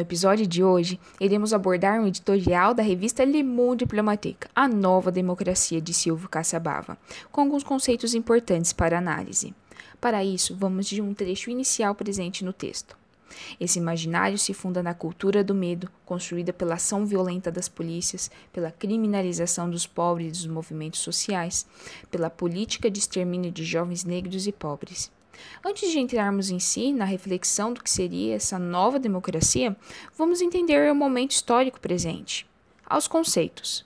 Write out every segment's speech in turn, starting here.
episódio de hoje, iremos abordar um editorial da revista Le Monde Diplomatique, A Nova Democracia de Silvio Caçabava, com alguns conceitos importantes para análise. Para isso, vamos de um trecho inicial presente no texto. Esse imaginário se funda na cultura do medo, construída pela ação violenta das polícias, pela criminalização dos pobres e dos movimentos sociais, pela política de extermínio de jovens negros e pobres. Antes de entrarmos em si na reflexão do que seria essa nova democracia, vamos entender o momento histórico presente. Aos conceitos.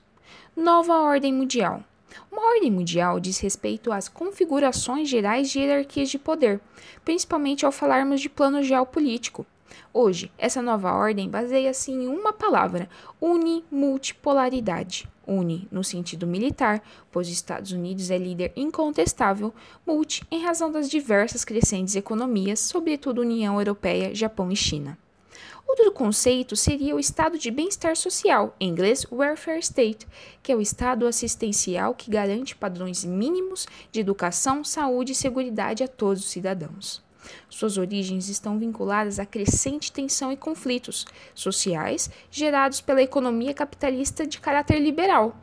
Nova ordem mundial. Uma ordem mundial diz respeito às configurações gerais de hierarquias de poder, principalmente ao falarmos de plano geopolítico. Hoje, essa nova ordem baseia-se em uma palavra: unimultipolaridade. Uni no sentido militar, pois os Estados Unidos é líder incontestável, multi em razão das diversas crescentes economias, sobretudo União Europeia, Japão e China. Outro conceito seria o estado de bem-estar social, em inglês welfare state, que é o estado assistencial que garante padrões mínimos de educação, saúde e segurança a todos os cidadãos. Suas origens estão vinculadas à crescente tensão e conflitos sociais gerados pela economia capitalista de caráter liberal,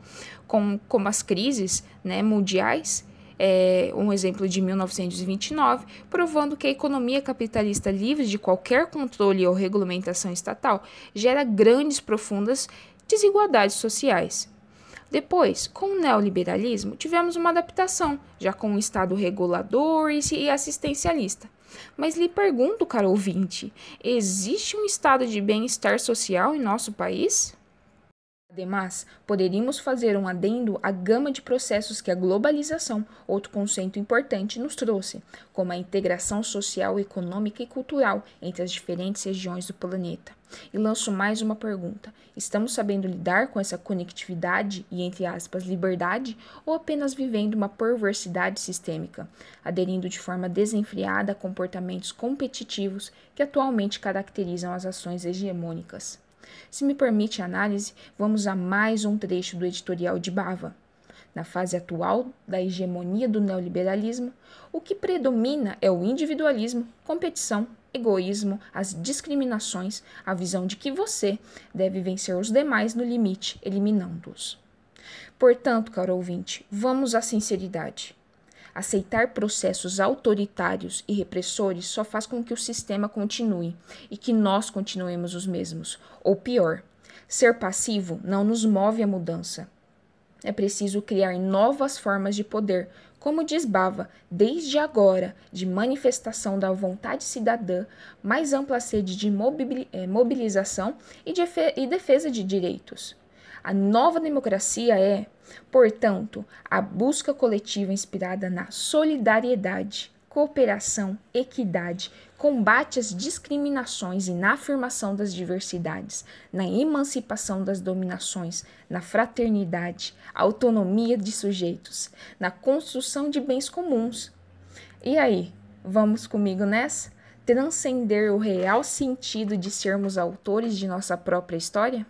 com, como as crises né, mundiais é, um exemplo de 1929, provando que a economia capitalista livre de qualquer controle ou regulamentação estatal gera grandes, profundas desigualdades sociais. Depois, com o neoliberalismo, tivemos uma adaptação, já com um Estado regulador e assistencialista. Mas lhe pergunto, caro ouvinte, existe um estado de bem-estar social em nosso país? Ademais, poderíamos fazer um adendo à gama de processos que a globalização, outro conceito importante, nos trouxe, como a integração social, econômica e cultural entre as diferentes regiões do planeta. E lanço mais uma pergunta: estamos sabendo lidar com essa conectividade e, entre aspas, liberdade, ou apenas vivendo uma perversidade sistêmica, aderindo de forma desenfreada a comportamentos competitivos que atualmente caracterizam as ações hegemônicas? Se me permite a análise, vamos a mais um trecho do editorial de Bava. Na fase atual da hegemonia do neoliberalismo, o que predomina é o individualismo, competição, egoísmo, as discriminações, a visão de que você deve vencer os demais no limite, eliminando-os. Portanto, caro ouvinte, vamos à sinceridade. Aceitar processos autoritários e repressores só faz com que o sistema continue e que nós continuemos os mesmos. Ou pior, ser passivo não nos move à mudança. É preciso criar novas formas de poder, como diz Bava, desde agora, de manifestação da vontade cidadã, mais ampla sede de eh, mobilização e defesa de direitos. A nova democracia é, portanto, a busca coletiva inspirada na solidariedade, cooperação, equidade, combate às discriminações e na afirmação das diversidades, na emancipação das dominações, na fraternidade, autonomia de sujeitos, na construção de bens comuns. E aí, vamos comigo nessa? Transcender o real sentido de sermos autores de nossa própria história?